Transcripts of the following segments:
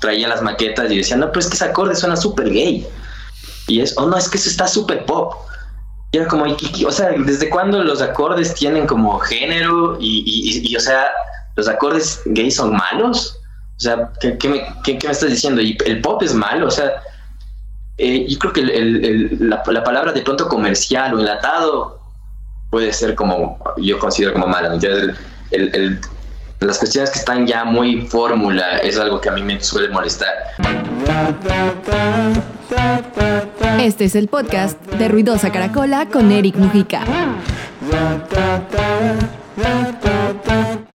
traía las maquetas y decía, no, pero es que ese acorde suena súper gay. Y es, oh no, es que eso está súper pop. Y era como, o sea, ¿desde cuándo los acordes tienen como género? Y, o sea, ¿los acordes gays son malos? O sea, ¿qué, me, estás diciendo? ¿Y el pop es malo? O sea, eh, yo creo que la, palabra de pronto comercial o enlatado puede ser como, yo considero como mala. el, las cuestiones que están ya muy fórmula es algo que a mí me suele molestar. Este es el podcast de Ruidosa Caracola con Eric Mujica.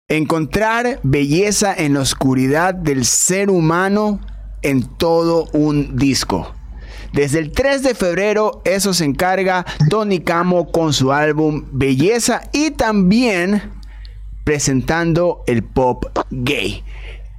Encontrar belleza en la oscuridad del ser humano en todo un disco. Desde el 3 de febrero eso se encarga Tony Camo con su álbum Belleza y también presentando el pop gay.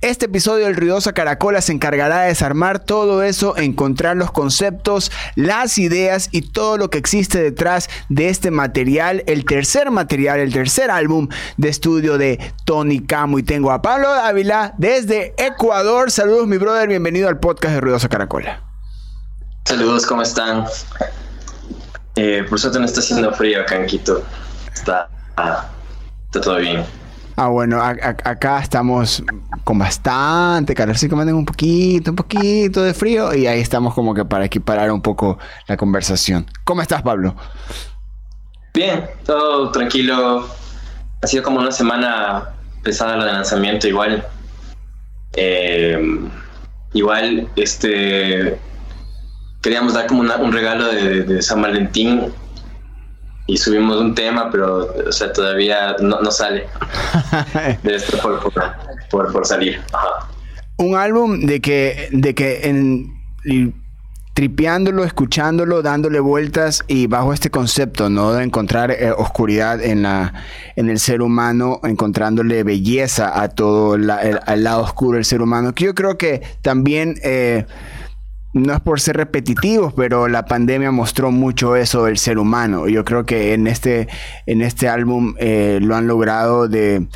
Este episodio del Ruidosa Caracola se encargará de desarmar todo eso, encontrar los conceptos, las ideas y todo lo que existe detrás de este material, el tercer material, el tercer álbum de estudio de Tony Camo. Y tengo a Pablo Ávila desde Ecuador. Saludos, mi brother, bienvenido al podcast de Ruidosa Caracola. Saludos, ¿cómo están? Eh, por suerte no está haciendo frío acá en Quito. Está, está todo bien. Ah, bueno, acá estamos con bastante calor, sí que un poquito, un poquito de frío y ahí estamos como que para equiparar un poco la conversación. ¿Cómo estás, Pablo? Bien, todo tranquilo. Ha sido como una semana pesada la de lanzamiento, igual. Eh, igual, este, queríamos dar como un regalo de San Valentín y subimos un tema, pero o sea, todavía no, no sale. de esto por, por, salir. Un álbum de que, de que en, tripeándolo, escuchándolo, dándole vueltas y bajo este concepto, ¿no? De encontrar eh, oscuridad en, la, en el ser humano, encontrándole belleza a todo el, al lado oscuro del ser humano, que yo creo que también... Eh, no es por ser repetitivos, pero la pandemia mostró mucho eso del ser humano. Yo creo que en este, en este álbum eh, lo han logrado de,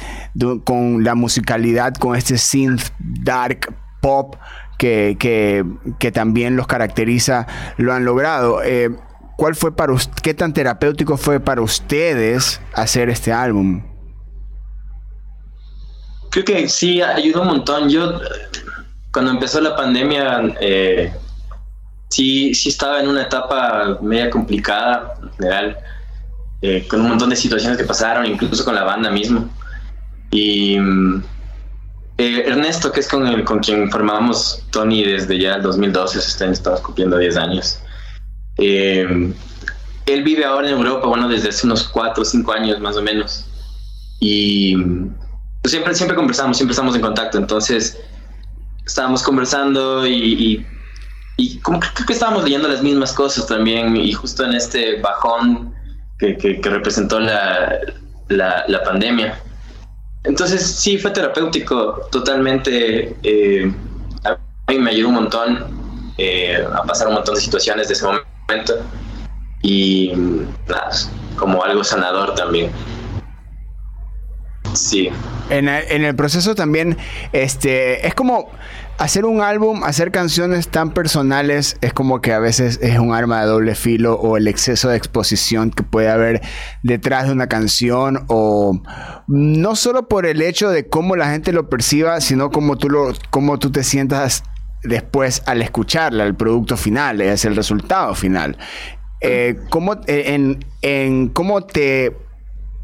con la musicalidad, con este synth dark pop que, que, también los caracteriza, lo han logrado. Eh, ¿Cuál fue para qué tan terapéutico fue para ustedes hacer este álbum? Creo que sí, ayudó un montón. Yo cuando empezó la pandemia, eh, sí, sí estaba en una etapa media complicada, general, eh, con un montón de situaciones que pasaron, incluso con la banda mismo. Y mm, eh, Ernesto, que es con, el, con quien formábamos Tony desde ya el 2012, este año estamos cumpliendo 10 años. Eh, él vive ahora en Europa, bueno, desde hace unos 4 o 5 años más o menos. Y pues, siempre, siempre conversamos, siempre estamos en contacto. Entonces, estábamos conversando y y como creo que estábamos leyendo las mismas cosas también, y justo en este bajón que, que, representó la, la, pandemia. Entonces sí, fue terapéutico totalmente. Eh, a mí me ayudó un montón eh, a pasar un montón de situaciones de ese momento y nada, como algo sanador también. Sí. En el, en el proceso también, este, es como hacer un álbum, hacer canciones tan personales es como que a veces es un arma de doble filo o el exceso de exposición que puede haber detrás de una canción o no solo por el hecho de cómo la gente lo perciba, sino como tú lo cómo tú te sientas después al escucharla, el producto final, es el resultado final. Eh, ¿cómo, eh, en, en cómo te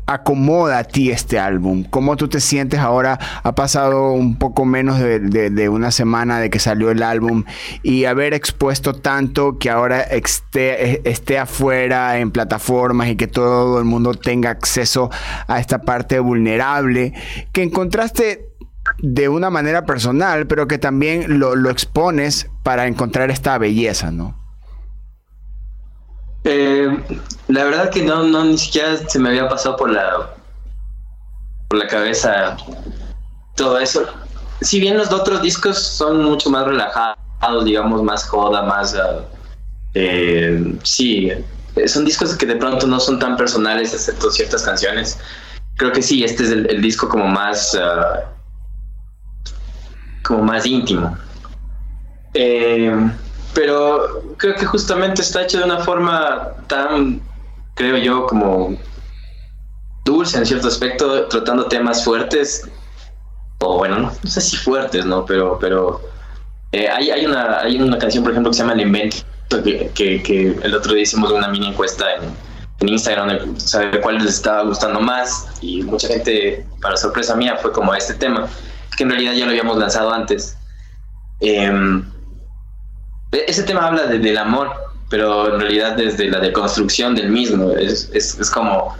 acomoda a ti este álbum? ¿Cómo tú te sientes ahora? Ha pasado un poco menos de, una semana de que salió el álbum y haber expuesto tanto que ahora esté, esté afuera en plataformas y que todo el mundo tenga acceso a esta parte vulnerable, que encontraste de una manera personal, pero que también lo expones para encontrar esta belleza, ¿no? Eh, la verdad que no, no, ni siquiera se me había pasado por la, por la cabeza todo eso. Si bien los otros discos son mucho más relajados, digamos, más joda, más... Uh, eh, sí, son discos que de pronto no son tan personales, excepto ciertas canciones. Creo que sí, este es el, disco como más... Uh, como más íntimo. Eh, pero creo que justamente está hecho de una forma tan, creo yo, como dulce en cierto aspecto, tratando temas fuertes, o bueno, no, sé si fuertes, ¿no? Pero, pero eh, hay, hay, una, hay una canción, por ejemplo, que se llama El Invento, que, que, el otro día hicimos una mini encuesta en, en Instagram, saber cuál les estaba gustando más, y mucha gente, para sorpresa mía, fue como este tema, que en realidad ya lo habíamos lanzado antes. Eh, ese tema habla del amor, pero en realidad desde la deconstrucción del mismo. Es, es, es, como,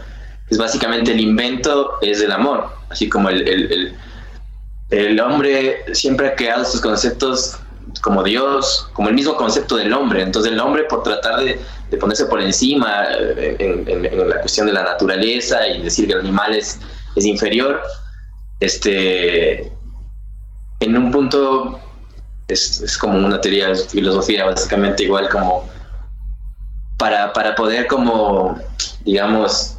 es básicamente el invento es el amor, así como el, el, el, hombre siempre ha creado sus conceptos como Dios, como el mismo concepto del hombre. Entonces el hombre por tratar de, de ponerse por encima eh, en, en, la cuestión de la naturaleza y decir que el animal es, es inferior, este, en un punto es, como una teoría de filosofía básicamente igual como para, para poder como, digamos,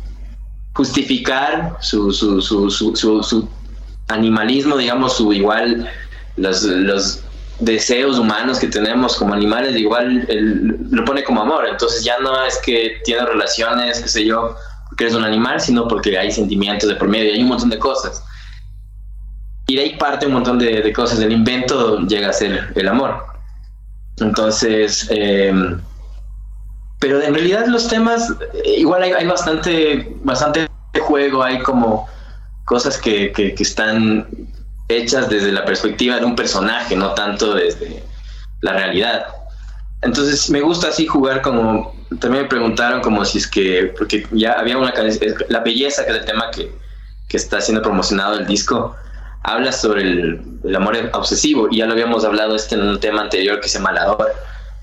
justificar su, su, su, su, animalismo, digamos, su igual, los, los deseos humanos que tenemos como animales, igual lo pone como amor. Entonces ya no es que tiene relaciones, qué sé yo, porque eres un animal, sino porque hay sentimientos de por medio, hay un montón de cosas. Y de ahí parte un montón de, cosas. El invento llega a ser el amor. Entonces, em, pero en realidad los temas, eh, igual hay, bastante, bastante juego, hay como cosas que, que, están hechas desde la perspectiva de un personaje, no tanto desde la realidad. Entonces me gusta así jugar como, también me preguntaron como si es que, porque ya había una, la belleza que es el tema que, que está siendo promocionado el disco, habla sobre el, amor obsesivo y ya lo habíamos hablado este en un tema anterior que se llama La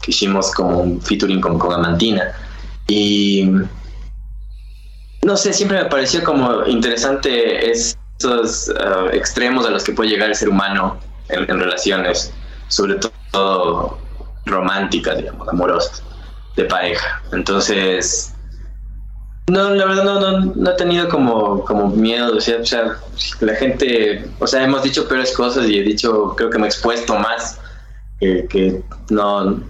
que hicimos como un featuring con, con Amantina. Y no sé, siempre me pareció como interesante estos uh, extremos a los que puede llegar el ser humano en, en relaciones, sobre todo románticas, digamos, amorosas, de pareja. Entonces, no, la verdad no, no, no he tenido como, como miedo, o sea, o sea, la gente, o sea, hemos dicho peores cosas y he dicho, creo que me he expuesto más, que, que no,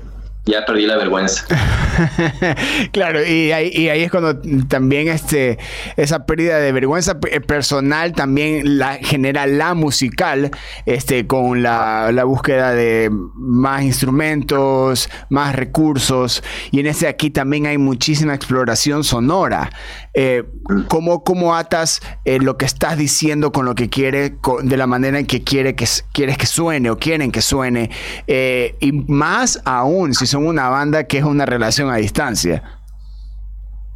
ya perdí la vergüenza. claro, y ahí, y ahí, es cuando también este, esa pérdida de vergüenza eh, personal también la genera la musical, este, con la, la búsqueda de más instrumentos, más recursos, y en ese aquí también hay muchísima exploración sonora. Eh, ¿cómo, ¿cómo, atas eh, lo que estás diciendo con lo que quiere, de la manera en que, quiere que quieres que suene o quieren que suene? y más aún si son una banda que es una relación a distancia.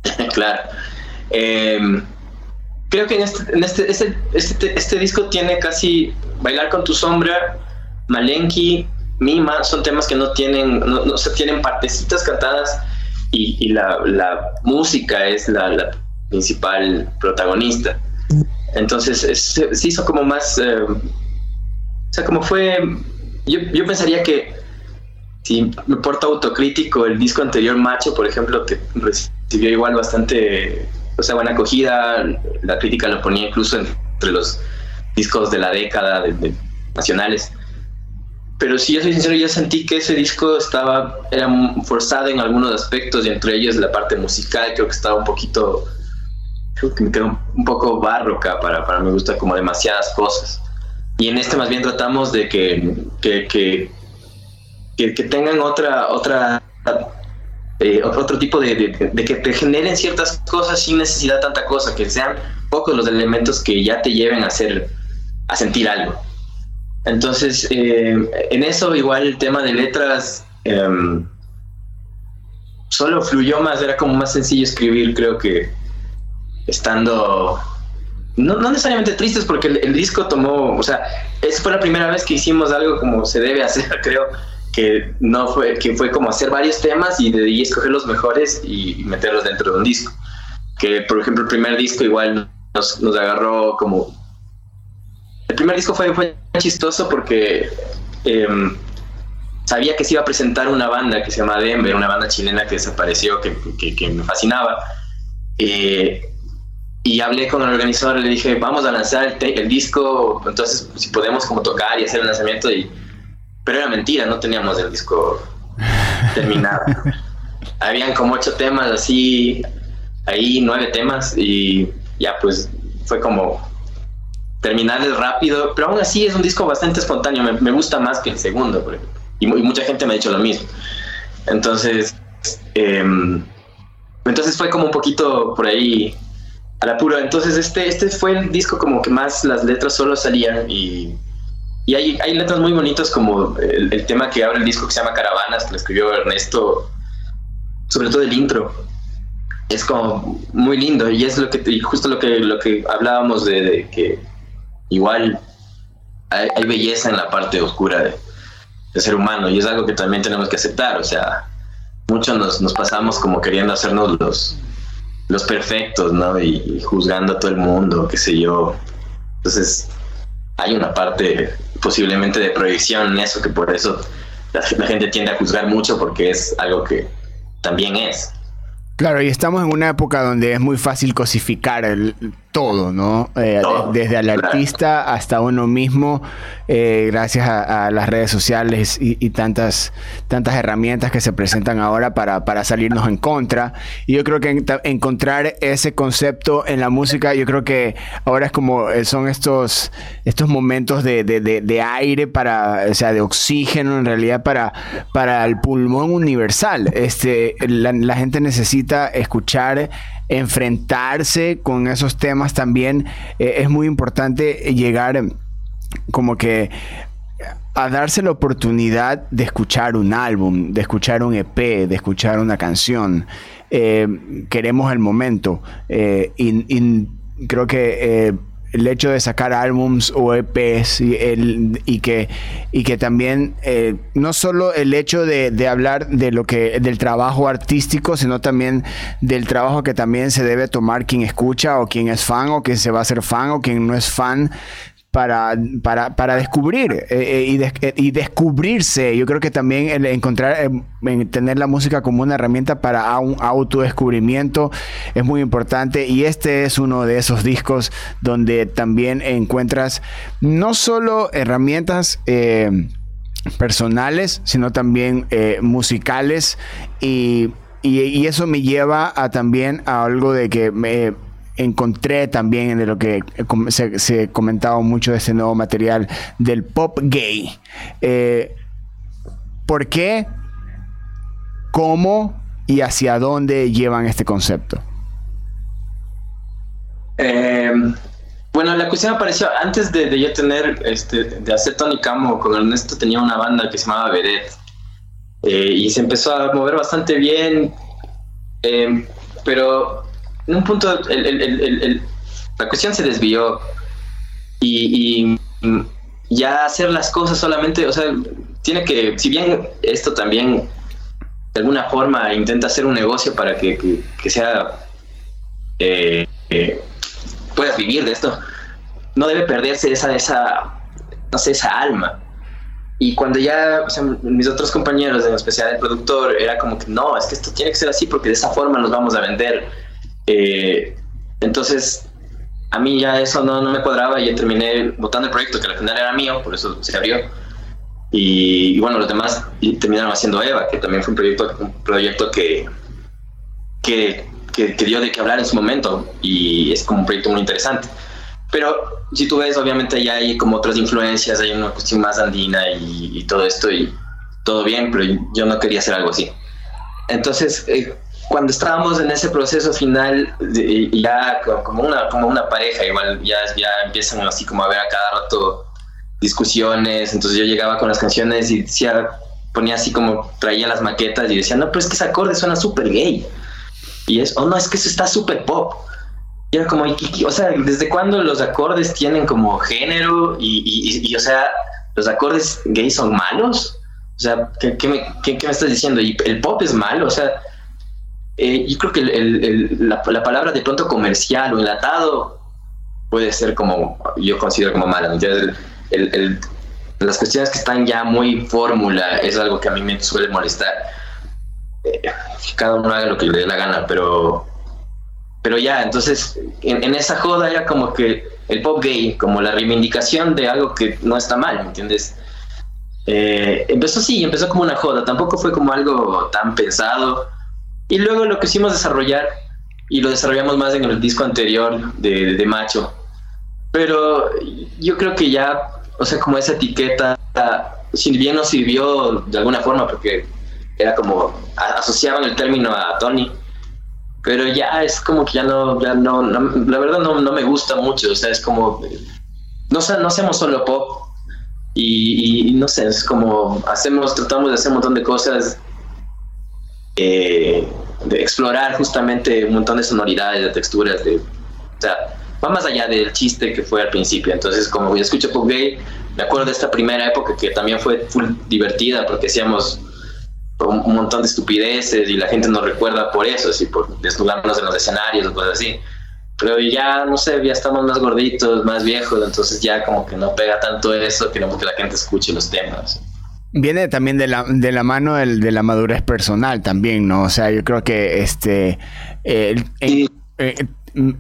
claro. Em, creo que en, este, este, este, este, este, disco tiene casi Bailar con tu sombra, Malenki, Mima, son temas que no tienen, no, se tienen partecitas cantadas y, la, música es la, principal protagonista. Entonces se hizo como más, eh, o sea, como fue, yo, yo pensaría que si me porto autocrítico, el disco anterior, Macho, por ejemplo, recibió igual bastante, o sea, buena acogida, la crítica lo ponía incluso entre los discos de la década de, nacionales. Pero si yo soy sincero, yo sentí que ese disco estaba, era forzado en algunos aspectos y entre ellos la parte musical creo que estaba un poquito, creo que me quedó un poco barroca para, para me gusta como demasiadas cosas. Y en este más bien tratamos de que, que que, tengan otra, otra, eh, otro tipo de, que te generen ciertas cosas sin necesidad de tanta cosa, que sean pocos los elementos que ya te lleven a hacer, a sentir algo. Entonces, eh, en eso igual el tema de letras em, solo fluyó más, era como más sencillo escribir, creo que estando no, necesariamente tristes porque el, el, disco tomó, o sea, esa fue la primera vez que hicimos algo como se debe hacer, creo, que no fue, que fue como hacer varios temas y de ahí escoger los mejores y meterlos dentro de un disco. Que por ejemplo el primer disco igual nos, nos agarró como... El primer disco fue, fue chistoso porque em, sabía que se iba a presentar una banda que se llama Denver, una banda chilena que desapareció, que, que, me fascinaba. Eh, y hablé con el organizador, le dije, vamos a lanzar el, el disco, entonces si podemos como tocar y hacer el lanzamiento y pero era mentira, no teníamos el disco terminado. Habían como ocho temas así, ahí nueve temas y ya pues fue como terminarles rápido, pero aún así es un disco bastante espontáneo, me, gusta más que el segundo, y, mucha gente me ha dicho lo mismo. Entonces, em, entonces fue como un poquito por ahí a la pura. Entonces este, este fue el disco como que más las letras solo salían y, y hay, letras muy bonitas como el, tema que abre el disco que se llama Caravanas, que lo escribió Ernesto, sobre todo el intro. Es como muy lindo y es lo que justo lo que lo que hablábamos de, que igual hay, belleza en la parte oscura de, ser humano y es algo que también tenemos que aceptar. O sea, muchos nos, nos pasamos como queriendo hacernos los, los perfectos, ¿no? Y, juzgando a todo el mundo, qué sé yo. Entonces, hay una parte posiblemente de proyección en eso, que por eso la gente tiende a juzgar mucho porque es algo que también es. Claro, y estamos en una época donde es muy fácil cosificar el, todo, ¿no? Eh, desde al artista hasta uno mismo, eh, gracias a, las redes sociales y, tantas, tantas herramientas que se presentan ahora para, para salirnos en contra. Y yo creo que encontrar ese concepto en la música, yo creo que ahora es como eh, son estos, estos momentos de, de, de, aire para, o sea, de oxígeno en realidad para, para el pulmón universal. Este, la, la gente necesita escuchar enfrentarse con esos temas también eh, es muy importante llegar como que a darse la oportunidad de escuchar un álbum, de escuchar un EP, de escuchar una canción. Eh, queremos el momento eh, y, creo que el hecho de sacar álbums o EPs y, el, y, que, y que también eh, no solo el hecho de, hablar de lo que del trabajo artístico, sino también del trabajo que también se debe tomar quien escucha o quien es fan o quien se va a ser fan o quien no es fan para, para, para descubrir eh, eh, y, eh, y, descubrirse. Yo creo que también encontrar, tener la música como una herramienta para un autodescubrimiento es muy importante y este es uno de esos discos donde también encuentras no solo herramientas personales, sino también musicales y, y, eso me lleva a también a algo de que me encontré también en lo que se, se comentaba mucho de ese nuevo material del pop gay. Eh, ¿Por qué? ¿Cómo? ¿Y hacia dónde llevan este concepto? Eh, bueno, la cuestión apareció antes de, yo tener, este, de hacer Tony Camo con Ernesto, tenía una banda que se llamaba Vedet. Eh, y se empezó a mover bastante bien, pero en un punto la cuestión se desvió y, ya hacer las cosas solamente, o sea, tiene que, si bien esto también de alguna forma intenta hacer un negocio para que, sea, eh, eh, puedas vivir de esto, no debe perderse esa, esa, no sé, esa alma. Y cuando ya, mis otros compañeros, en especial el productor, era como que no, es que esto tiene que ser así porque de esa forma nos vamos a vender eh, entonces, a mí ya eso no, no me cuadraba y terminé votando el proyecto, que al final era mío, por eso se abrió. Y, bueno, los demás terminaron haciendo Eva, que también fue un proyecto, un proyecto que, que, que, dio de qué hablar en su momento y es como un proyecto muy interesante. Pero si tú ves, obviamente ya hay como otras influencias, hay una cuestión más andina y, y todo esto y todo bien, pero yo no quería hacer algo así. Entonces, eh, cuando estábamos en ese proceso final, ya como una, como una pareja, igual ya, ya empiezan así como a ver a cada rato discusiones, entonces yo llegaba con las canciones y decía, ponía así como, traía las maquetas y decía, no, pero es que ese acorde suena súper gay. Y es, oh no, es que eso está súper pop. Y era como, o sea, ¿desde cuándo los acordes tienen como género? Y, y, o sea, ¿los acordes gay son malos? O sea, ¿qué, qué, me, qué, ¿qué, me, estás diciendo? ¿Y el pop es malo? O sea, eh, yo creo que la, palabra de pronto comercial o enlatado puede ser como, yo considero como mala. las cuestiones que están ya muy fórmula es algo que a mí me suele molestar. Eh, cada uno haga lo que le dé la gana, pero, pero ya, entonces en, esa joda era como que el pop gay, como la reivindicación de algo que no está mal, ¿me entiendes? Eh, empezó sí, empezó como una joda, tampoco fue como algo tan pensado. Y luego lo que hicimos desarrollar, y lo desarrollamos más en el disco anterior de, de Macho. Pero yo creo que ya, o sea, como esa etiqueta, si bien nos sirvió de alguna forma, porque era como asociaban el término a Tony, pero ya es como que ya no, ya no, la verdad no, no, me gusta mucho, o sea, es como, no, no hacemos solo pop y, no sé, es como hacemos, tratamos de hacer un montón de cosas, eh, de explorar justamente un montón de sonoridades, de texturas, de, o sea, va más allá del chiste que fue al principio, entonces como yo escucho pop gay, me acuerdo de esta primera época que también fue full divertida porque hacíamos un, montón de estupideces y la gente nos recuerda por eso, así por desnudarnos en los escenarios o cosas así. Pero ya, no sé, ya estamos más gorditos, más viejos, entonces ya como que no pega tanto eso, queremos que la gente escuche los temas. Viene también de la, de la mano del, de la madurez personal también, ¿no? O sea, yo creo que este... Eh,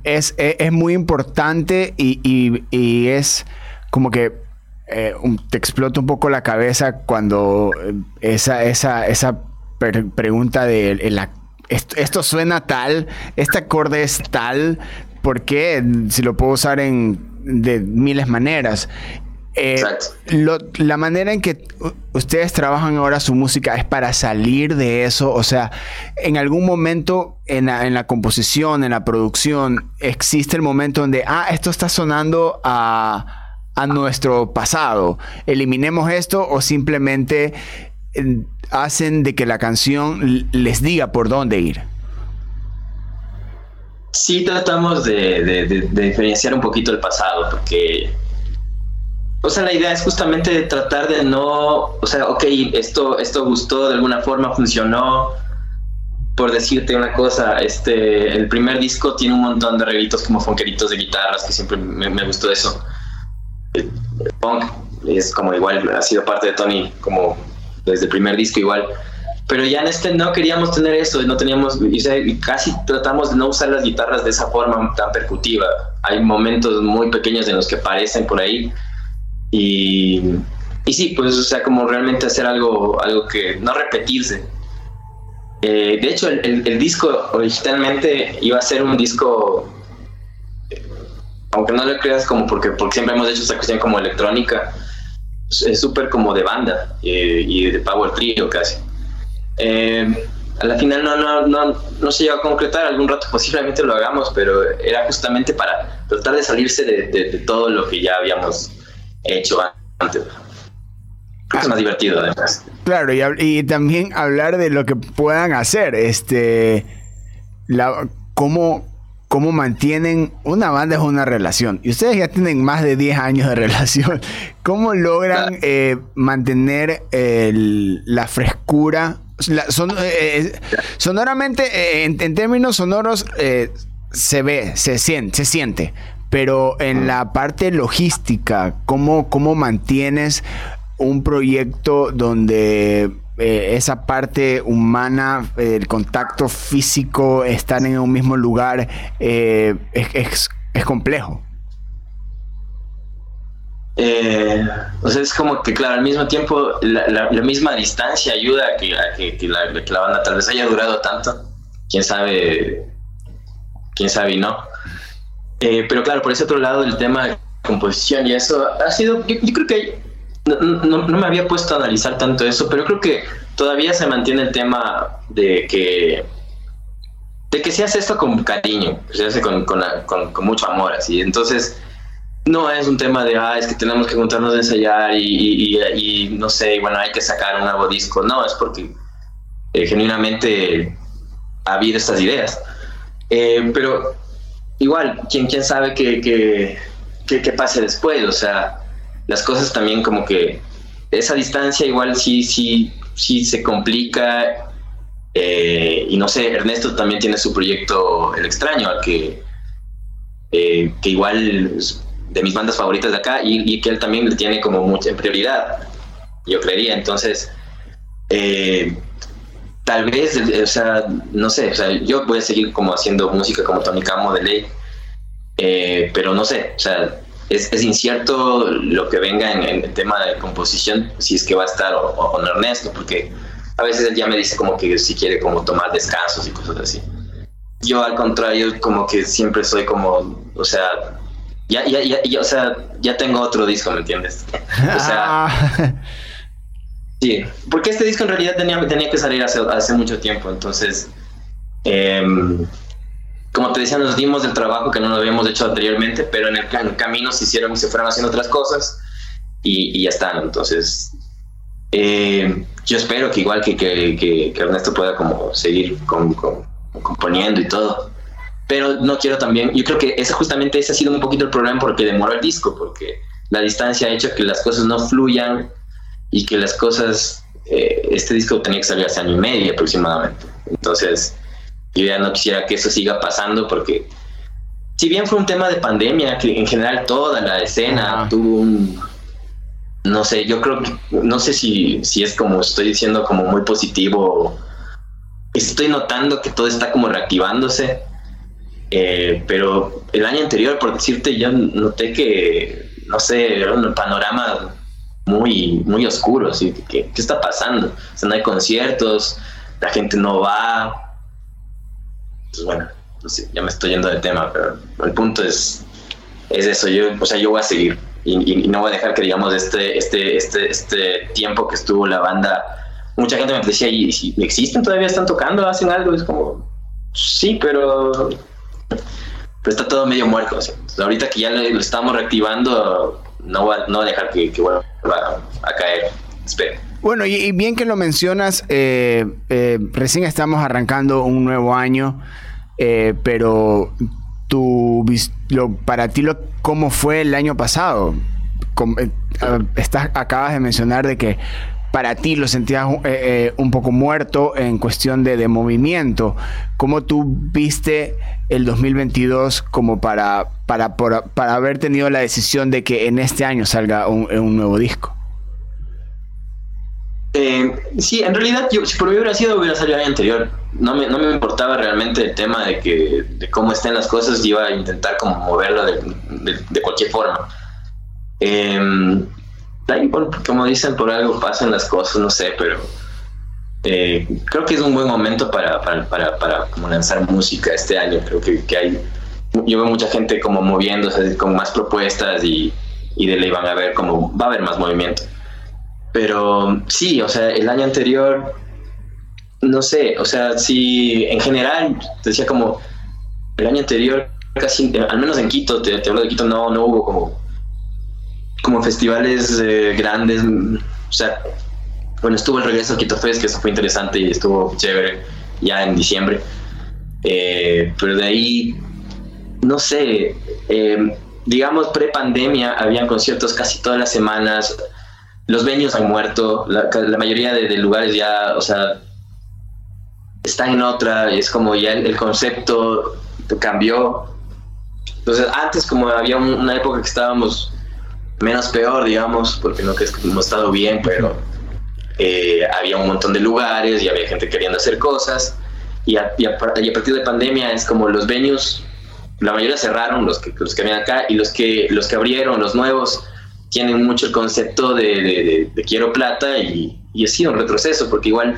es, es, muy importante y, y, y es como que eh, te explota un poco la cabeza cuando eh, esa, esa, esa pregunta de la, esto, suena tal, este acorde es tal, ¿por qué? Si lo puedo usar en de miles maneras. Eh, la manera en que ustedes trabajan ahora su música es para salir de eso, o sea, en algún momento en la, en la composición, en la producción, existe el momento donde, ah, esto está sonando a a nuestro pasado. Eliminemos esto o simplemente eh, hacen de que la canción les diga por dónde ir. Sí tratamos de, diferenciar un poquito el pasado, porque, o sea, la idea es justamente tratar de no, o sea, ok, esto, esto gustó, de alguna forma funcionó, por decirte una cosa, este, el primer disco tiene un montón de reguitos como fonqueritos de guitarras, que siempre me, me gustó eso punk es como igual, ha sido parte de Tony como desde el primer disco igual. Pero ya en este no queríamos tener eso, no teníamos, y, casi tratamos de no usar las guitarras de esa forma tan percutiva. Hay momentos muy pequeños en los que aparecen por ahí. Y, y sí, pues, o sea, como realmente hacer algo, algo que no repetirse. Eh, de hecho, el, el, disco originalmente iba a ser un disco aunque no lo creas como porque, porque siempre hemos hecho esta cuestión como electrónica, es súper como de banda eh, y de power trio casi. Eh, a la final no, no, no, no se llegó a concretar, algún rato posiblemente lo hagamos, pero era justamente para tratar de salirse de, de, todo lo que ya habíamos hecho antes. es más divertido además. Claro, y, y, también hablar de lo que puedan hacer, este, la, cómo, cómo mantienen una banda es una relación y ustedes ya tienen más de 10 años de relación. ¿Cómo logran eh, mantener la frescura? son, eh, eh, sonoramente, en, términos sonoros, se ve, se siente, se siente. Pero en la parte logística, ¿cómo, cómo mantienes un proyecto donde eh, esa parte humana, el contacto físico, estar en un mismo lugar, eh, es, complejo. Eh, o sea, es como que, claro, al mismo tiempo, la, misma distancia ayuda a que, que, la, banda tal vez haya durado tanto. Quién sabe, quién sabe y no. Pero claro, por ese otro lado, el tema de composición y eso ha sido, yo, yo creo que no, no, me había puesto a analizar tanto eso, pero creo que todavía se mantiene el tema de que de que se hace esto con cariño, se hace con, con, con, mucho amor, así. Entonces, no es un tema de, ah, es que tenemos que juntarnos a ensayar y, y, no sé, bueno, hay que sacar un nuevo disco. No, es porque eh, genuinamente ha habido estas ideas. Eh, pero igual, ¿quién, quién sabe qué, qué, qué, qué pase después? O sea, las cosas también como que esa distancia igual sí, sí, sí se complica. Eh, y no sé, Ernesto también tiene su proyecto El Extraño, al que, eh, que igual de mis bandas favoritas de acá y, que él también le tiene como mucha prioridad, yo creería. Entonces, eh, tal vez, o sea, no sé, o sea, yo voy a seguir como haciendo música como Tony Camo de ley, pero no sé, o sea, es, incierto lo que venga en, el tema de composición, si es que va a estar o, con Ernesto, porque a veces él ya me dice como que si quiere como tomar descansos y cosas así. Yo al contrario, como que siempre soy como, o sea, ya, ya, ya, o sea, ya tengo otro disco, ¿me entiendes? o sea. sí, porque este disco en realidad tenía, tenía que salir hace, hace mucho tiempo, entonces, eh, como te decía, nos dimos el trabajo que no lo habíamos hecho anteriormente, pero en el, camino se hicieron, se fueron haciendo otras cosas y, ya están. Entonces, eh, yo espero que igual que, que, Ernesto pueda como seguir con, componiendo y todo. Pero no quiero también, yo creo que ese justamente ese ha sido un poquito el problema porque demoró el disco, porque la distancia ha hecho que las cosas no fluyan y que las cosas, eh, este disco tenía que salir hace año y medio aproximadamente. Entonces, yo ya no quisiera que eso siga pasando porque si bien fue un tema de pandemia, que en general toda la escena tuvo un, no sé, yo creo que, no sé si, si es como estoy diciendo como muy positivo, estoy notando que todo está como reactivándose, eh, pero el año anterior, por decirte, yo noté que, no sé, era un panorama muy, muy oscuro, ¿sí? ¿Qué, ¿Qué está pasando? O sea, no hay conciertos, la gente no va, pues bueno, ya me estoy yendo del tema, pero el punto es, es eso, yo, o sea, yo voy a seguir y, no voy a dejar que, digamos, este, este, este, este tiempo que estuvo la banda, mucha gente me decía, ¿y si existen todavía? ¿Están tocando? ¿Hacen algo? Es como, sí, pero, pero está todo medio muerto. ahorita que ya lo, estamos reactivando, no voy a, no a dejar que, que vuelva a, caer. Espero. Bueno, y, bien que lo mencionas, eh, eh, recién estamos arrancando un nuevo año, eh, pero tu, lo, para ti, lo, ¿cómo fue el año pasado? estás, acabas de mencionar de que para ti lo sentías un poco muerto en cuestión de, movimiento. ¿Cómo tú viste el 2022 como para, para, para, haber tenido la decisión de que en este año salga un nuevo disco? Eh, sí, en realidad, yo, si por mí hubiera sido, hubiera salido el año anterior. No me, no me importaba realmente el tema de que de cómo estén las cosas, iba a intentar como moverlo de, cualquier forma. Eh, como dicen, por algo pasan las cosas, no sé, pero eh, creo que es un buen momento para, para, para, para como lanzar música este año. Creo que, que, hay, yo veo mucha gente como moviéndose con más propuestas y, y de ley van a ver como va a haber más movimiento. Pero sí, o sea, el año anterior, no sé, o sea, sí, en general, decía como, el año anterior, casi, al menos en Quito, te, hablo de Quito, no, no hubo como, como festivales eh, grandes, o sea, bueno, estuvo el regreso a Quito Fest, que eso fue interesante y estuvo chévere ya en diciembre. Eh, pero de ahí, no sé, eh, digamos, pre-pandemia habían conciertos casi todas las semanas los venues han muerto, la, mayoría de, lugares ya, o sea, están en otra, es como ya el, concepto cambió. Entonces, antes como había una época que estábamos menos peor, digamos, porque no que hemos estado bien, pero eh, había un montón de lugares y había gente queriendo hacer cosas. Y a, y a, partir de pandemia es como los venues, la mayoría cerraron, los que, los que habían acá, y los que, los que abrieron, los nuevos, tienen mucho el concepto de, quiero plata y, y, ha sido un retroceso porque igual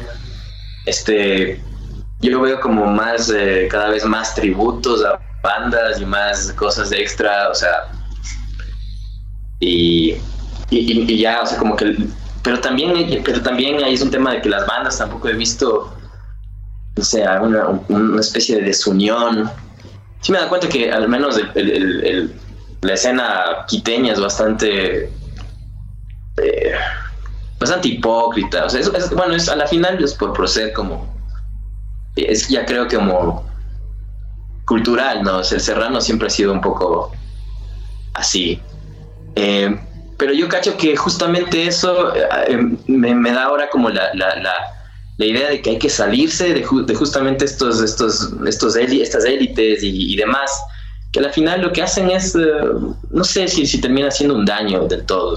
este yo veo como más eh, cada vez más tributos a bandas y más cosas de extra o sea y, ya o sea como que pero también pero también ahí es un tema de que las bandas tampoco he visto o sea una, especie de desunión sí me da cuenta que al menos la escena quiteña es bastante eh, bastante hipócrita. O sea, bueno, es, a la final es por proceder como es ya creo que como cultural, ¿no? el serrano siempre ha sido un poco así. Eh, pero yo cacho que justamente eso eh, me, da ahora como la, idea de que hay que salirse de, justamente estos, estos, estos estas élites y, demás que al final lo que hacen es, eh, no sé si, si termina haciendo un daño del todo.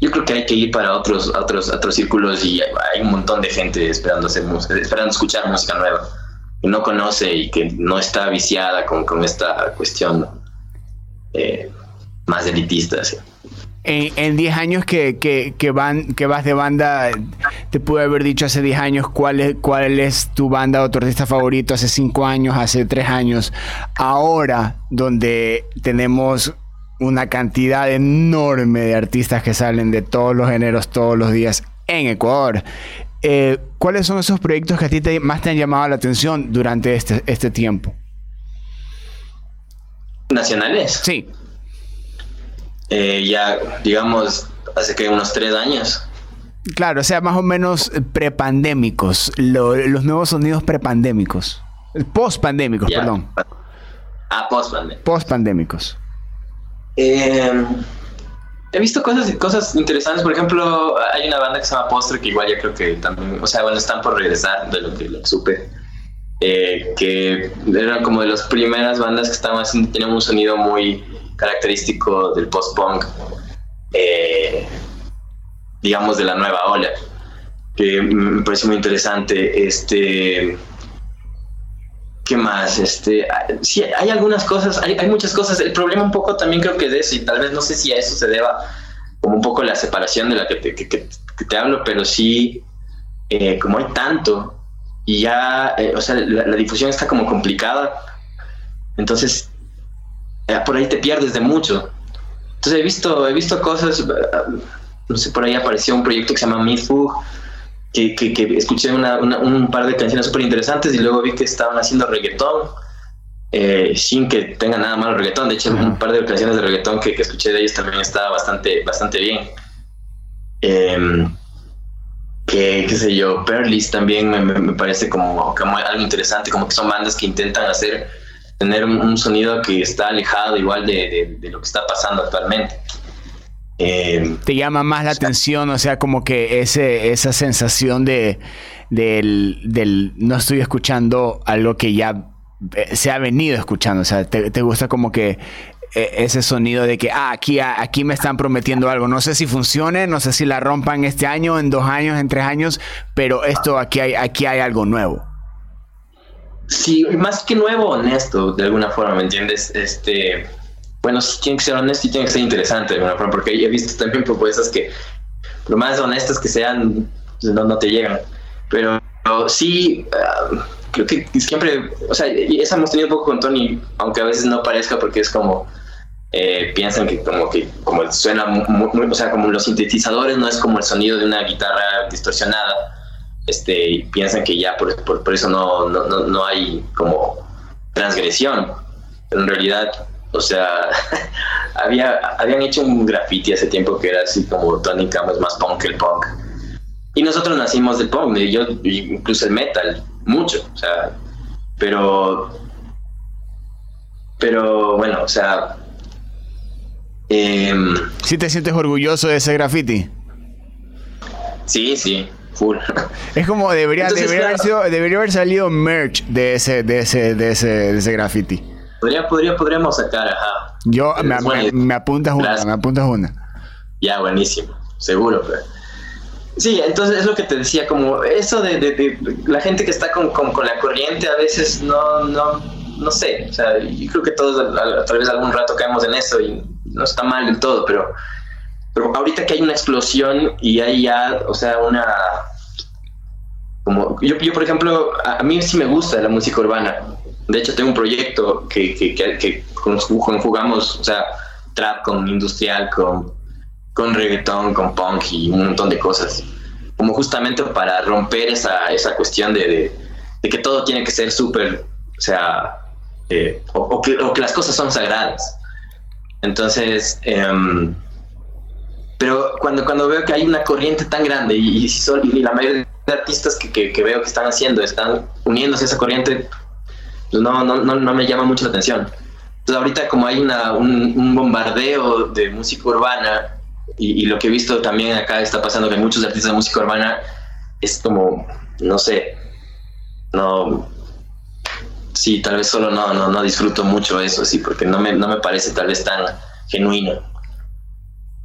Yo creo que hay que ir para otros, otros, otros círculos y hay un montón de gente esperando, hacer, esperando escuchar música nueva que no conoce y que no está viciada con, con esta cuestión. Eh, más elitistas. En 10 años que, que, van, que vas de banda, te pude haber dicho hace 10 años cuál es, cuál es tu banda o tu artista favorito, hace 5 años, hace 3 años. Ahora, donde tenemos una cantidad enorme de artistas que salen de todos los géneros todos los días en Ecuador. Eh, ¿Cuáles son esos proyectos que a ti te, más te han llamado la atención durante este, este tiempo? ¿Nacionales? Sí. Eh, ya, digamos, hace que unos tres años. Claro, o sea, más o menos prepandémicos, los nuevos sonidos prepandémicos. Post-pandémicos, perdón. Ah, post-pandémicos. Post-pandémicos. Eh, he visto cosas, cosas interesantes. Por ejemplo, hay una banda que se llama Postre, que igual ya creo que también, o sea, bueno, están por regresar de lo que, supe. Eh, que eran como de las primeras bandas que estaban haciendo, tenían un sonido muy característico del post-punk, eh, digamos de la nueva ola, que me parece muy interesante. Este, ¿Qué más? Este, sí, hay algunas cosas, hay, muchas cosas. El problema un poco también creo que de eso, y tal vez no sé si a eso se deba como un poco la separación de la que te, hablo, pero sí, eh, como hay tanto, y ya, eh, o sea, la, difusión está como complicada, entonces por ahí te pierdes de mucho. Entonces he visto, he visto cosas, no sé, por ahí apareció un proyecto que se llama Midfug, que, que, escuché un par de canciones súper interesantes y luego vi que estaban haciendo reggaetón, eh, sin que tenga nada malo reggaetón. De hecho, un par de canciones de reggaetón que, escuché de ellos también estaba bastante, bastante bien. Eh, que, qué sé yo, Perlis también me, parece como algo interesante, como que son bandas que intentan hacer tener un, sonido que está alejado igual de, lo que está pasando actualmente. Eh, Te llama más la atención, o sea, como que ese, esa sensación de del, no estoy escuchando algo que ya eh, se ha venido escuchando, o sea, te, gusta como que eh, ese sonido de que, ah, aquí, aquí me están prometiendo algo. No sé si funcione, no sé si la rompan este año, en dos años, en tres años, pero esto aquí hay, aquí hay algo nuevo. Sí, más que nuevo, honesto, de alguna forma, ¿me entiendes? Este, bueno, sí tiene que ser honesto y tiene que ser interesante de alguna forma, porque he visto también propuestas que, lo más honestas que sean, pues, no, no te llegan. Pero, sí, ah, creo que siempre, o sea, esa hemos tenido un poco con Tony, aunque a veces no parezca porque es como, eh, piensan que como que como suena muy, o sea, como los sintetizadores no es como el sonido de una guitarra distorsionada este, y piensan que ya por, por, eso no, no, no, hay como transgresión. Pero en realidad, o sea, había, habían hecho un graffiti hace tiempo que era así como Tony más punk que el punk. Y nosotros nacimos del punk, yo incluso el metal, mucho, o sea, pero, pero bueno, o sea... Eh, ¿Sí te sientes orgulloso de ese graffiti? Sí, sí, full. Es como debería, debería, haber sido, debería haber salido merch de ese, de ese, de ese, de ese graffiti. Podría, podría, podríamos sacar, ajá. Yo me, me, apuntas una, me apuntas una. Ya, buenísimo, seguro. Pero... Sí, entonces es lo que te decía, como eso de, de, la gente que está con, con, la corriente a veces no, no, no sé, o sea, yo creo que todos tal vez algún rato caemos en eso y no está mal del todo, pero pero ahorita que hay una explosión y hay ya, o sea, una... Como, yo, yo, por ejemplo, a, mí sí me gusta la música urbana. De hecho, tengo un proyecto que, que, que, conjugamos, o sea, trap con industrial, con, con reggaetón, con punk y un montón de cosas. Como justamente para romper esa, esa cuestión de, de, que todo tiene que ser súper, o sea, eh, o, que, o, que, las cosas son sagradas. Entonces, eh, pero cuando, cuando veo que hay una corriente tan grande y, y, la mayoría de artistas que, que, veo que están haciendo están uniéndose a esa corriente, pues no, no, no, no, me llama mucho la atención. Entonces ahorita como hay una, un, bombardeo de música urbana y, y, lo que he visto también acá está pasando que muchos artistas de música urbana es como, no sé, no, sí, tal vez solo no, no, no disfruto mucho eso, sí, porque no me, no me parece tal vez tan genuino.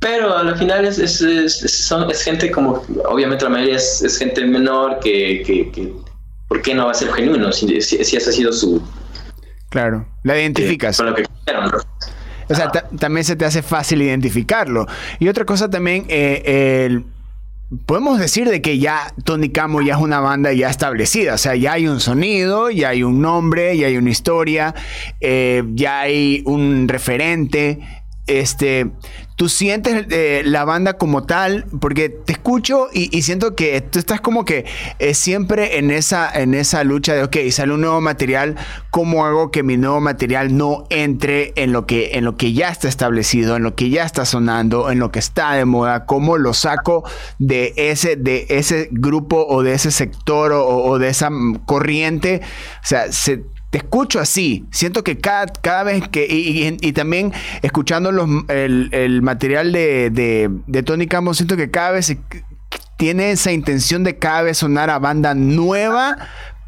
Pero al final es, es, es, son, es gente como, obviamente la mayoría es, gente menor que, que, que, ¿por qué no va a ser genuino si, si, ese ha sido su... Claro, la identificas. con lo que O sea, también se te hace fácil identificarlo. Y otra cosa también, eh, el podemos decir de que ya Tony Camo ya es una banda ya establecida, o sea, ya hay un sonido, ya hay un nombre, ya hay una historia, eh, ya hay un referente. Este, tú sientes eh, la banda como tal, porque te escucho y, siento que tú estás como que eh, siempre en esa, en esa lucha de, ok, sale un nuevo material, ¿cómo hago que mi nuevo material no entre en lo que, en lo que ya está establecido, en lo que ya está sonando, en lo que está de moda? ¿Cómo lo saco de ese, de ese grupo o de ese sector o, de esa corriente? O sea, se te escucho así. Siento que cada, cada vez que. Y, también escuchando los, el, material de, de, Tony Campbell, siento que cada vez tiene esa intención de cada vez sonar a banda nueva,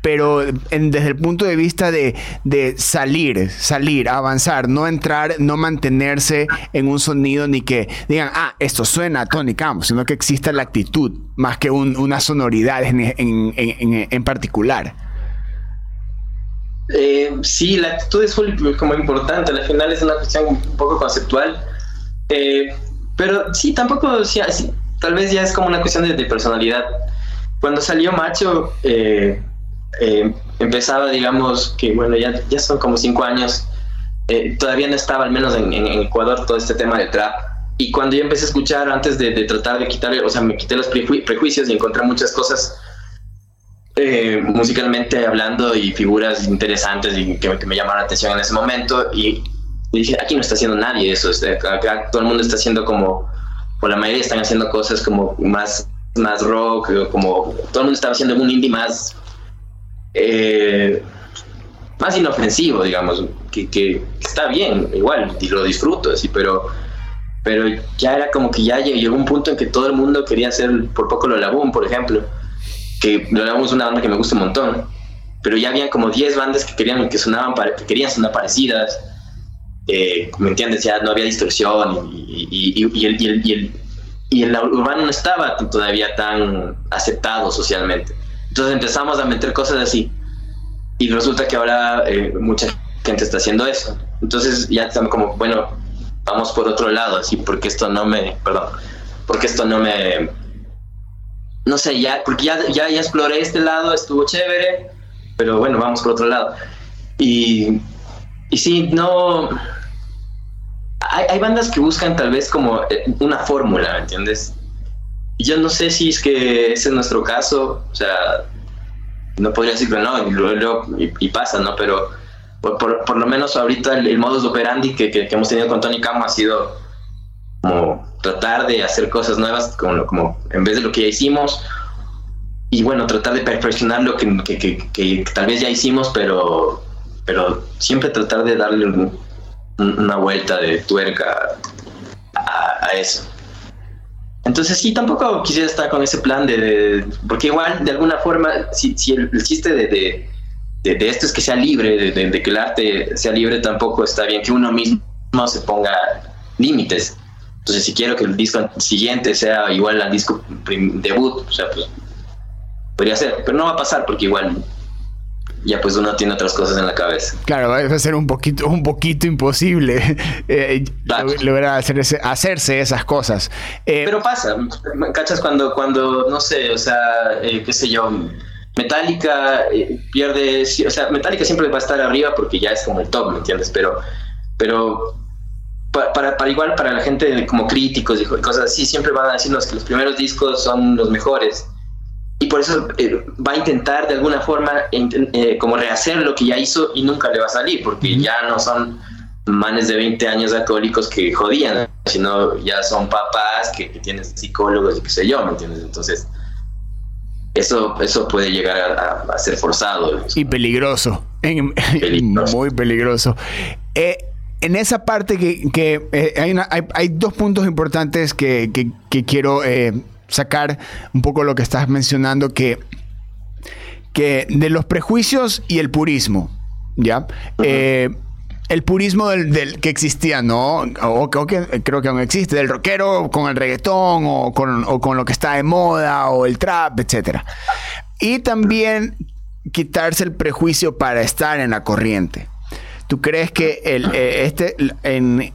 pero desde el punto de vista de, de, salir, salir, avanzar, no entrar, no mantenerse en un sonido ni que digan, ah, esto suena a Tony Campbell, sino que exista la actitud más que una sonoridad en, en, en particular. Eh, sí, la actitud es como importante, al final es una cuestión un poco conceptual, eh, pero sí, tampoco, tal vez ya es como una cuestión de, personalidad. Cuando salió Macho, eh, empezaba, digamos, que bueno, ya, ya son como cinco años, todavía no estaba, al menos en, Ecuador, todo este tema de trap. Y cuando yo empecé a escuchar, antes de, de tratar de quitarle, o sea, me quité los prejuicios y encontré muchas cosas eh, musicalmente hablando y figuras interesantes y que, me llamaron la atención en ese momento y, dije, aquí no está haciendo nadie eso, acá todo el mundo está haciendo como, o la mayoría están haciendo cosas como más, más rock, como todo el mundo estaba haciendo un indie más, eh, más inofensivo, digamos, que, está bien, igual, y lo disfruto, así, pero pero ya era como que ya llegó un punto en que todo el mundo quería hacer por poco lo Laboon, por ejemplo que lo una banda que me gusta un montón, pero ya habían como 10 bandas que querían, que sonaban, que querían sonar parecidas, eh, ¿me entiendes? Ya no había distorsión y, y, el, y, el, y, el, y el urbano no estaba todavía tan aceptado socialmente. Entonces empezamos a meter cosas así y resulta que ahora eh, mucha gente está haciendo eso. Entonces ya estamos como, bueno, vamos por otro lado, así, porque esto no me, perdón, porque esto no me, no sé, ya, porque ya, ya, ya exploré este lado, estuvo chévere, pero bueno, vamos por otro lado. Y, y sí, no... Hay, hay bandas que buscan tal vez como eh, una fórmula, ¿me entiendes? Y yo no sé si es que ese es nuestro caso, o sea, no podría decir que no, y, pasa, ¿no? Pero por, por, lo menos ahorita el, modus operandi que, que, que, hemos tenido con Tony Camo ha sido tratar de hacer cosas nuevas como, como en vez de lo que ya hicimos y bueno, tratar de perfeccionar lo que, que, tal vez ya hicimos, pero, pero siempre tratar de darle una vuelta de tuerca a, eso. Entonces sí, tampoco quisiera estar con ese plan de, porque igual de alguna forma, si, si el, chiste de, de, de, esto es que sea libre, de, que el arte sea libre, tampoco está bien que uno mismo se ponga límites. Entonces, si quiero que el disco siguiente sea igual al disco debut, o sea, pues podría ser, pero no va a pasar porque igual ya pues uno tiene otras cosas en la cabeza. Claro, va a ser un poquito, un poquito imposible eh, lograr hacerse esas cosas. Eh, pero pasa, ¿cachas? Cuando, cuando, no sé, o sea, eh, qué sé yo, Metallica pierde, o sea, Metallica siempre va a estar arriba porque ya es como el top, ¿me entiendes? Pero, pero para, para, igual para la gente como críticos y cosas así, siempre van a decirnos que los primeros discos son los mejores. Y por eso eh, va a intentar de alguna forma eh, como rehacer lo que ya hizo y nunca le va a salir, porque ya no son manes de 20 años alcohólicos que jodían, sino ya son papás que, tienen psicólogos y qué sé yo, ¿me entiendes? Entonces, eso, eso puede llegar a, ser forzado. Y peligroso. peligroso. Muy peligroso. Eh, en esa parte que, eh, hay, hay, dos puntos importantes que, quiero eh, sacar un poco lo que estás mencionando, que, que de los prejuicios y el purismo, ¿ya? Eh, el purismo del, que existía, ¿no? O, que creo que aún existe, del rockero con el reggaetón o con, o con lo que está de moda o el trap, etc. Y también quitarse el prejuicio para estar en la corriente. ¿Tú crees que el, eh, este, en,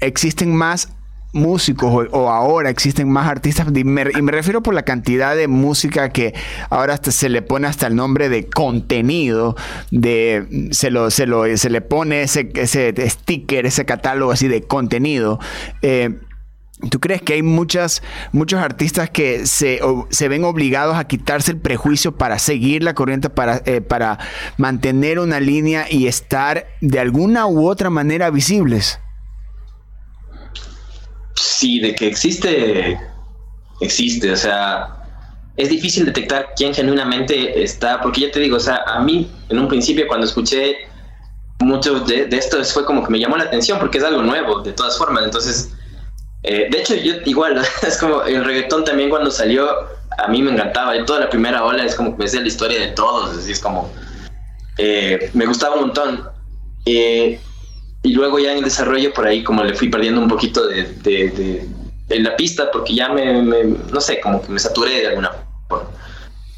existen más músicos o, ahora existen más artistas y me, refiero por la cantidad de música que ahora se le pone hasta el nombre de contenido de se lo se lo se le pone ese ese sticker ese catálogo así de contenido. Eh, ¿Tú crees que hay muchas, muchos artistas que se, se, ven obligados a quitarse el prejuicio para seguir la corriente, para, eh, para mantener una línea y estar de alguna u otra manera visibles? Sí, de que existe, existe. O sea, es difícil detectar quién genuinamente está, porque ya te digo, o sea, a mí en un principio cuando escuché mucho de, de esto fue como que me llamó la atención porque es algo nuevo, de todas formas. Entonces eh, de hecho, yo igual, es como el reggaetón también cuando salió, a mí me encantaba. Y toda la primera ola es como que me sé la historia de todos, así es como. Eh, me gustaba un montón. Eh, y luego ya en el desarrollo, por ahí, como le fui perdiendo un poquito de, de, la pista, porque ya me, no sé, como que me saturé de alguna forma.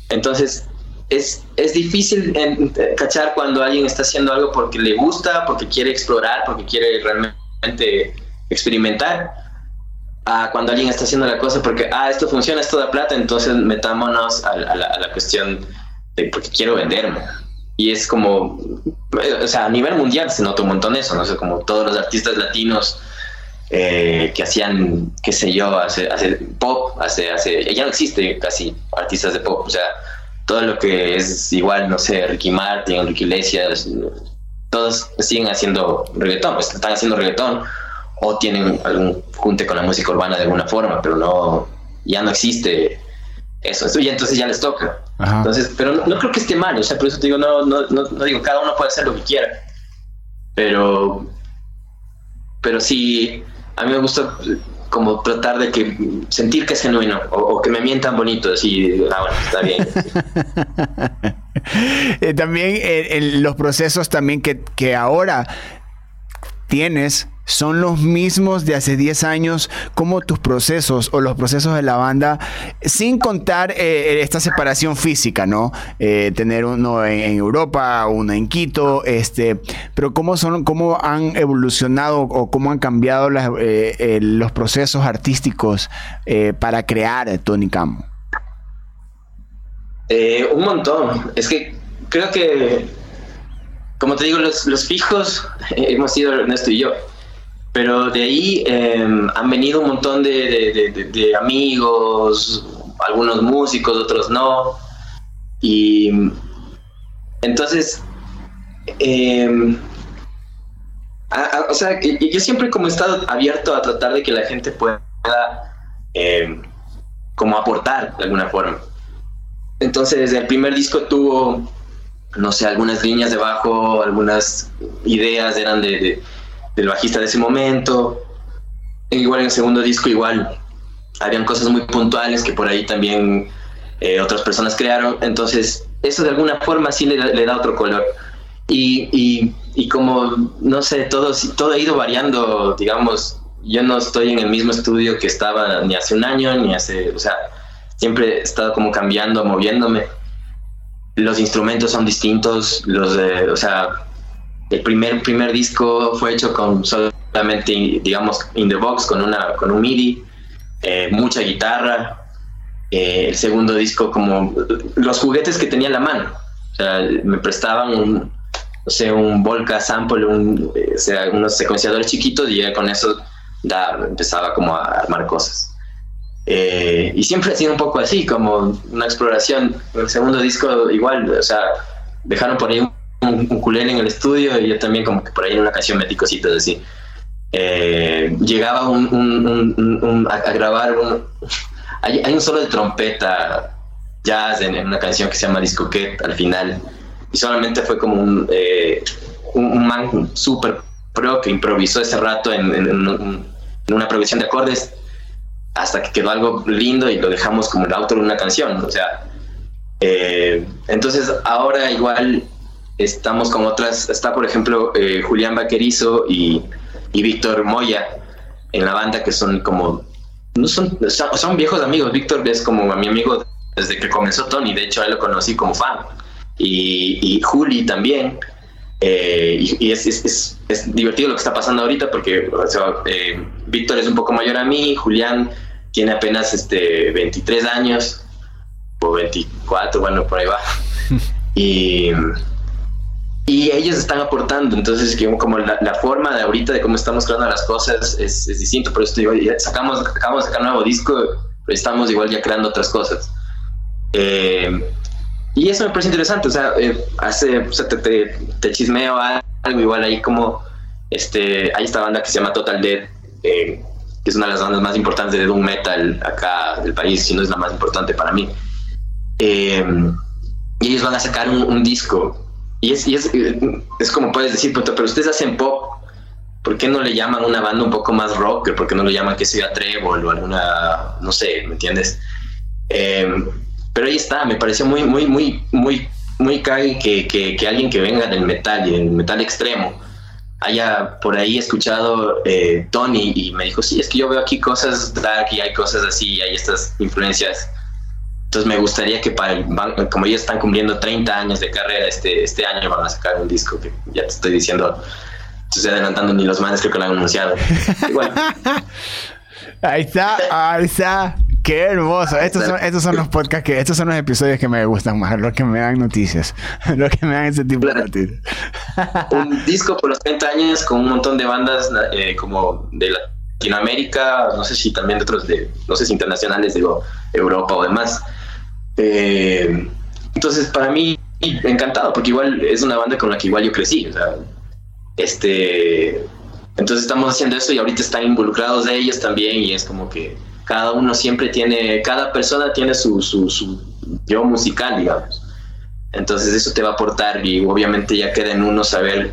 Entonces, es, es difícil cachar cuando alguien está haciendo algo porque le gusta, porque quiere explorar, porque quiere realmente experimentar a cuando alguien está haciendo la cosa porque, ah, esto funciona, esto da plata, entonces metámonos a, la, cuestión de porque quiero venderme. Y es como, o sea, a nivel mundial se nota un montón eso, no sé, como todos los artistas latinos eh, que hacían, qué sé yo, hace, hace pop, hace, hace, ya no existe casi artistas de pop, o sea, todo lo que es igual, no sé, Ricky Martin, Enrique Iglesias, todos siguen haciendo reggaetón, están haciendo reggaetón o tienen algún junte con la música urbana de alguna forma, pero no, ya no existe eso, y entonces ya les toca. Entonces, pero no, creo que esté mal, o sea, por eso te digo, no, no, no, digo, cada uno puede hacer lo que quiera, pero, pero sí, a mí me gusta como tratar de que sentir que es genuino o, que me mientan bonito, así, ah, bueno, está bien. Eh, también eh, los procesos también que, que ahora tienes son los mismos de hace 10 años como tus procesos o los procesos de la banda, sin contar eh, esta separación física, ¿no? Eh, tener uno en, Europa, uno en Quito, este, pero cómo son, cómo han evolucionado o cómo han cambiado eh, los procesos artísticos para crear Tony Cam. un montón. Es que creo que, como te digo, los, los fijos hemos sido Ernesto y yo pero de ahí em, han venido un montón de, amigos, algunos músicos, otros no. Y entonces, em, o sea, yo siempre como he estado abierto a tratar de que la gente pueda em, como aportar de alguna forma. Entonces, el primer disco tuvo, no sé, algunas líneas de bajo, algunas ideas eran de del bajista de ese momento. Igual en el segundo disco, igual habían cosas muy puntuales que por ahí también eh, otras personas crearon. Entonces, eso de alguna forma sí le, da otro color. Y, y, como, no sé, todo, todo ha ido variando, digamos, yo no estoy en el mismo estudio que estaba ni hace un año, ni hace, o sea, siempre he estado como cambiando, moviéndome. Los instrumentos son distintos, los o sea, el primer, primer disco fue hecho con solamente, digamos, in the box, con, una, con un MIDI, eh, mucha guitarra. Eh, el segundo disco, como los juguetes que tenía en la mano. O sea, me prestaban un, no sé, un Volca sample, un, eh, o sea, unos secuenciadores chiquitos y con eso empezaba como a armar cosas. Y siempre ha sido un poco así, como una exploración. El segundo disco igual, o sea, dejaron por ahí un un en el estudio y yo también como que por ahí en una canción metí cositas así. Eh, llegaba un, a, grabar un... Hay, un solo de trompeta jazz en, una canción que se llama Discoquet al final y solamente fue como un, eh, un, man súper pro que improvisó ese rato en, en, una progresión de acordes hasta que quedó algo lindo y lo dejamos como el autor de una canción, o sea, eh, entonces ahora igual estamos con otras, está por ejemplo eh, Julián Vaquerizo y, Víctor Moya en la banda que son como, no son, son viejos amigos, Víctor es como mi amigo desde que comenzó Tony, de hecho a lo conocí como fan, y, Juli también, Eh, y, es, es, es, divertido lo que está pasando ahorita porque eh, Víctor es un poco mayor a mí, Julián tiene apenas este, 23 años o 24, bueno, por ahí va. y, y ellos están aportando, entonces como la, la, forma de ahorita de cómo estamos creando las cosas es, es distinto, por eso digo, sacamos, acabamos de sacar un nuevo disco, pero estamos igual ya creando otras cosas. Eh, y eso me parece interesante, o sea, eh, hace, o sea, te, te, te, chismeo algo igual ahí como, este, hay esta banda que se llama Total Dead, eh, que es una de las bandas más importantes de Doom Metal acá del país, si no es la más importante para mí. Eh, y ellos van a sacar un, un disco, y, es, y es, es, como puedes decir, pero ustedes hacen pop, ¿por qué no le llaman una banda un poco más rocker? ¿Por qué no le llaman que sea Trébol o alguna, no sé, ¿me entiendes? Eh, pero ahí está, me pareció muy, muy, muy, muy, muy cague que, que, que alguien que venga del metal y del metal extremo haya por ahí escuchado eh, Tony y me dijo, sí, es que yo veo aquí cosas dark y hay cosas así, y hay estas influencias. Entonces me gustaría que para el, como ellos están cumpliendo 30 años de carrera, este, este año van a sacar un disco que ya te estoy diciendo, estoy adelantando, ni los manes creo que lo han anunciado. Ahí está, ahí está. Qué hermoso. Estos son, estos son los podcasts que, estos son los episodios que me gustan más, los que me dan noticias, los que me dan ese tipo de noticias. un disco por los 30 años con un montón de bandas eh, como de Latinoamérica, no sé si también de otros, de, no sé si internacionales, digo, Europa o demás. Eh, entonces, para mí, encantado, porque igual es una banda con la que igual yo crecí. O sea, este, entonces estamos haciendo eso y ahorita están involucrados de ellos también y es como que cada uno siempre tiene, cada persona tiene su, su, su yo musical, digamos. Entonces eso te va a aportar y obviamente ya queda en uno saber,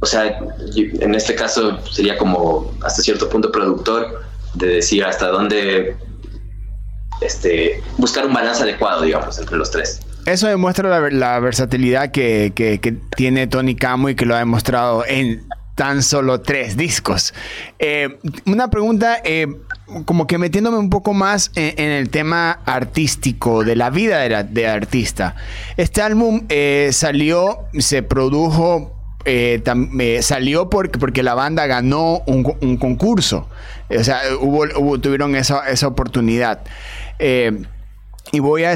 o sea, en este caso sería como hasta cierto punto productor, de decir hasta dónde, este, buscar un balance adecuado, digamos, entre los tres. Eso demuestra la, la versatilidad que, que, que, tiene Tony Camo y que lo ha demostrado en tan solo tres discos. Eh, una pregunta, eh, como que metiéndome un poco más en, el tema artístico, de la vida de, de artista. Este álbum eh, salió, se produjo, eh, eh, salió porque, porque la banda ganó un, concurso. O sea, tuvieron esa, esa oportunidad. y voy a,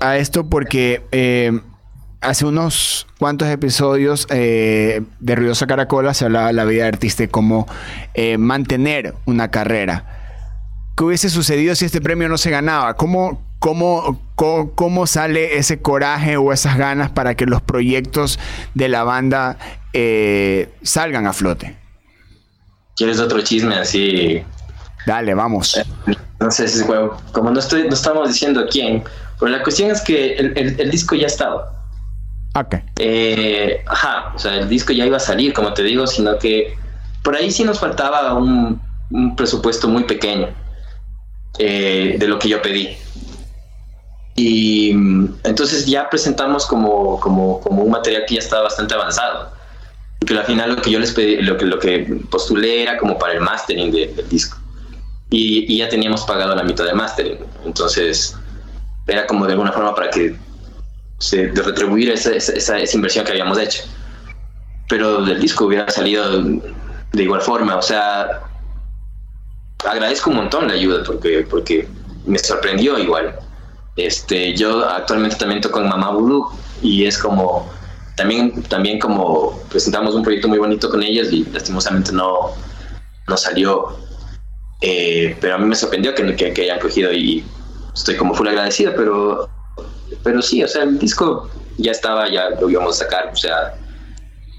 a, esto porque hace unos cuantos episodios eh, de Ruidosa Caracola se hablaba de la vida de artista y cómo eh, mantener una carrera. ¿Qué hubiese sucedido si este premio no se ganaba? ¿Cómo, cómo, cómo, cómo sale ese coraje o esas ganas para que los proyectos de la banda eh, salgan a flote? ¿Quieres otro chisme así? Dale, vamos. No sé, si como no, estoy, no estamos diciendo quién, pero la cuestión es que el, el, el disco ya estaba. Okay. Eh, ajá, o sea, el disco ya iba a salir, como te digo, sino que por ahí sí nos faltaba un, un presupuesto muy pequeño eh, de lo que yo pedí. Y entonces ya presentamos como, como, como, un material que ya estaba bastante avanzado. Porque al final lo que yo les pedí, lo que, lo que postulé era como para el mastering de, del disco. Y, ya teníamos pagado la mitad del mastering. Entonces era como de alguna forma para que de retribuir esa, esa, esa, inversión que habíamos hecho. Pero del disco hubiera salido de igual forma, o sea, agradezco un montón la ayuda porque, porque me sorprendió igual. Este, yo actualmente también toco en Mamá Voodoo y es como, también, también como presentamos un proyecto muy bonito con ellas y lastimosamente no, no salió. Eh, pero a mí me sorprendió que, que, que hayan cogido y estoy como full agradecido, pero pero sí, o sea, el disco ya estaba, ya lo íbamos a sacar, o sea,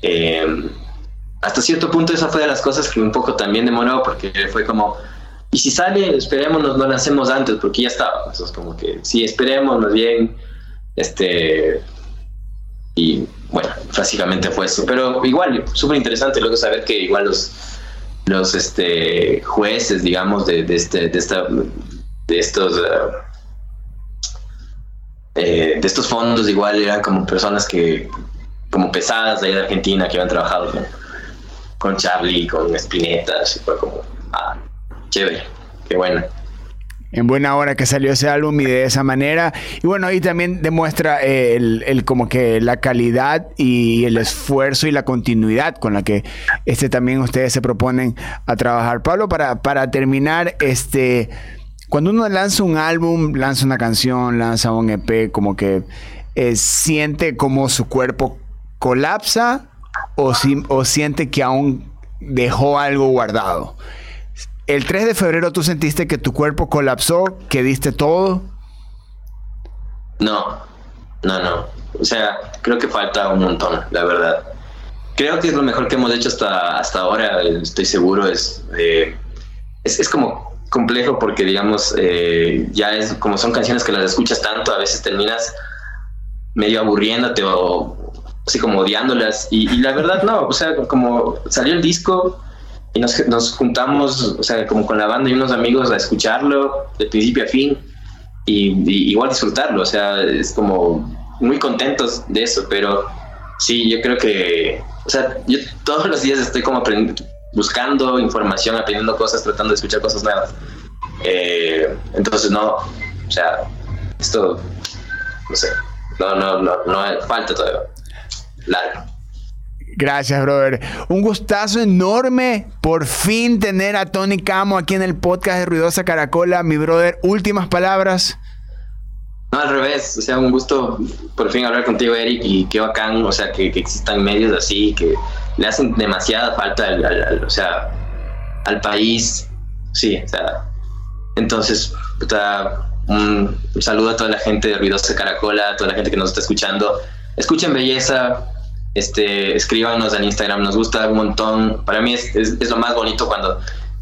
eh, hasta cierto punto esa fue de las cosas que un poco también demoró, porque fue como, y si sale, esperemos, no lo lancemos antes, porque ya estaba, entonces como que, sí, esperemos, más bien, este, y bueno, básicamente fue eso, pero igual, súper interesante luego saber que igual los, los este, jueces, digamos, de, de, este, de, esta, de estos... Uh, eh, de estos fondos igual eran como personas que, como pesadas de ahí de Argentina, que habían trabajado con, con Charlie, con Spinetta, así fue como, ah, chévere, qué bueno. en buena hora que salió ese álbum y de esa manera. Y bueno, ahí también demuestra eh, el, como que la calidad y el esfuerzo y la continuidad con la que este también ustedes se proponen a trabajar. Pablo, para, para terminar, este cuando uno lanza un álbum, lanza una canción, lanza un EP, como que eh, siente como su cuerpo colapsa o, o siente que aún dejó algo guardado el 3 de febrero tú sentiste que tu cuerpo colapsó, que diste todo. No, no, no. O sea, creo que falta un montón, la verdad. Creo que es lo mejor que hemos hecho hasta, hasta ahora, estoy seguro. Es, eh, es, como complejo porque, digamos, eh, ya es como son canciones que las escuchas tanto, a veces terminas medio aburriéndote o así como odiándolas. Y, y la verdad, no. O sea, como salió el disco y nos, nos, juntamos, o sea, como con la banda y unos amigos a escucharlo de principio a fin y, igual disfrutarlo, o sea, es como muy contentos de eso, pero sí, yo creo que, o sea, yo todos los días estoy como aprendiendo, buscando información, aprendiendo cosas, tratando de escuchar cosas nuevas. Eh, entonces, no, o sea, esto, no sé, no, no, no, no falta todavía. Largo. Gracias, brother. Un gustazo enorme por fin tener a Tony Camo aquí en el podcast de Ruidosa Caracola. Mi brother, últimas palabras. No, al revés, o sea, un gusto por fin hablar contigo, Eric, y qué bacán, o sea, que, existan medios así, que le hacen demasiada falta al, o sea, al país, sí, o sea, entonces, un, un, saludo a toda la gente de Ruidosa Caracola, a toda la gente que nos está escuchando, escuchen Belleza, este, escríbanos en Instagram, nos gusta un montón. Para mí es, es, lo más bonito cuando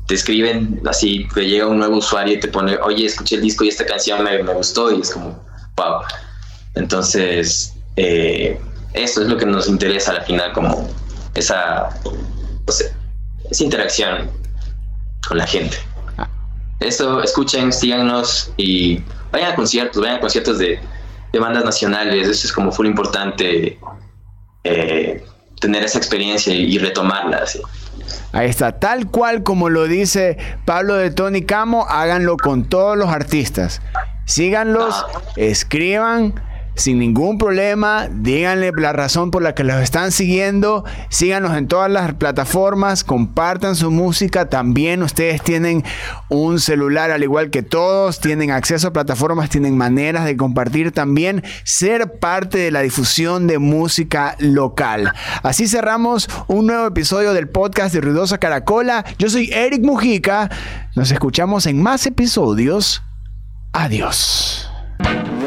te escriben así, te llega un nuevo usuario y te pone, oye, escuché el disco y esta canción me, me gustó y es como, wow. Entonces, eh, eso es lo que nos interesa al final, como esa, esa interacción con la gente. Eso, escuchen, síganos y vayan a conciertos, vayan a conciertos de, de bandas nacionales, eso es como full importante eh, tener esa experiencia y, retomarla. Ahí está, tal cual como lo dice Pablo de Tony Camo, háganlo con todos los artistas. Síganlos, ah. escriban sin ningún problema. Díganle la razón por la que los están siguiendo. Síganos en todas las plataformas. Compartan su música. También ustedes tienen un celular al igual que todos. Tienen acceso a plataformas. Tienen maneras de compartir también. Ser parte de la difusión de música local. Así cerramos un nuevo episodio del podcast de Ruidosa Caracola. Yo soy Eric Mujica. Nos escuchamos en más episodios. Adiós.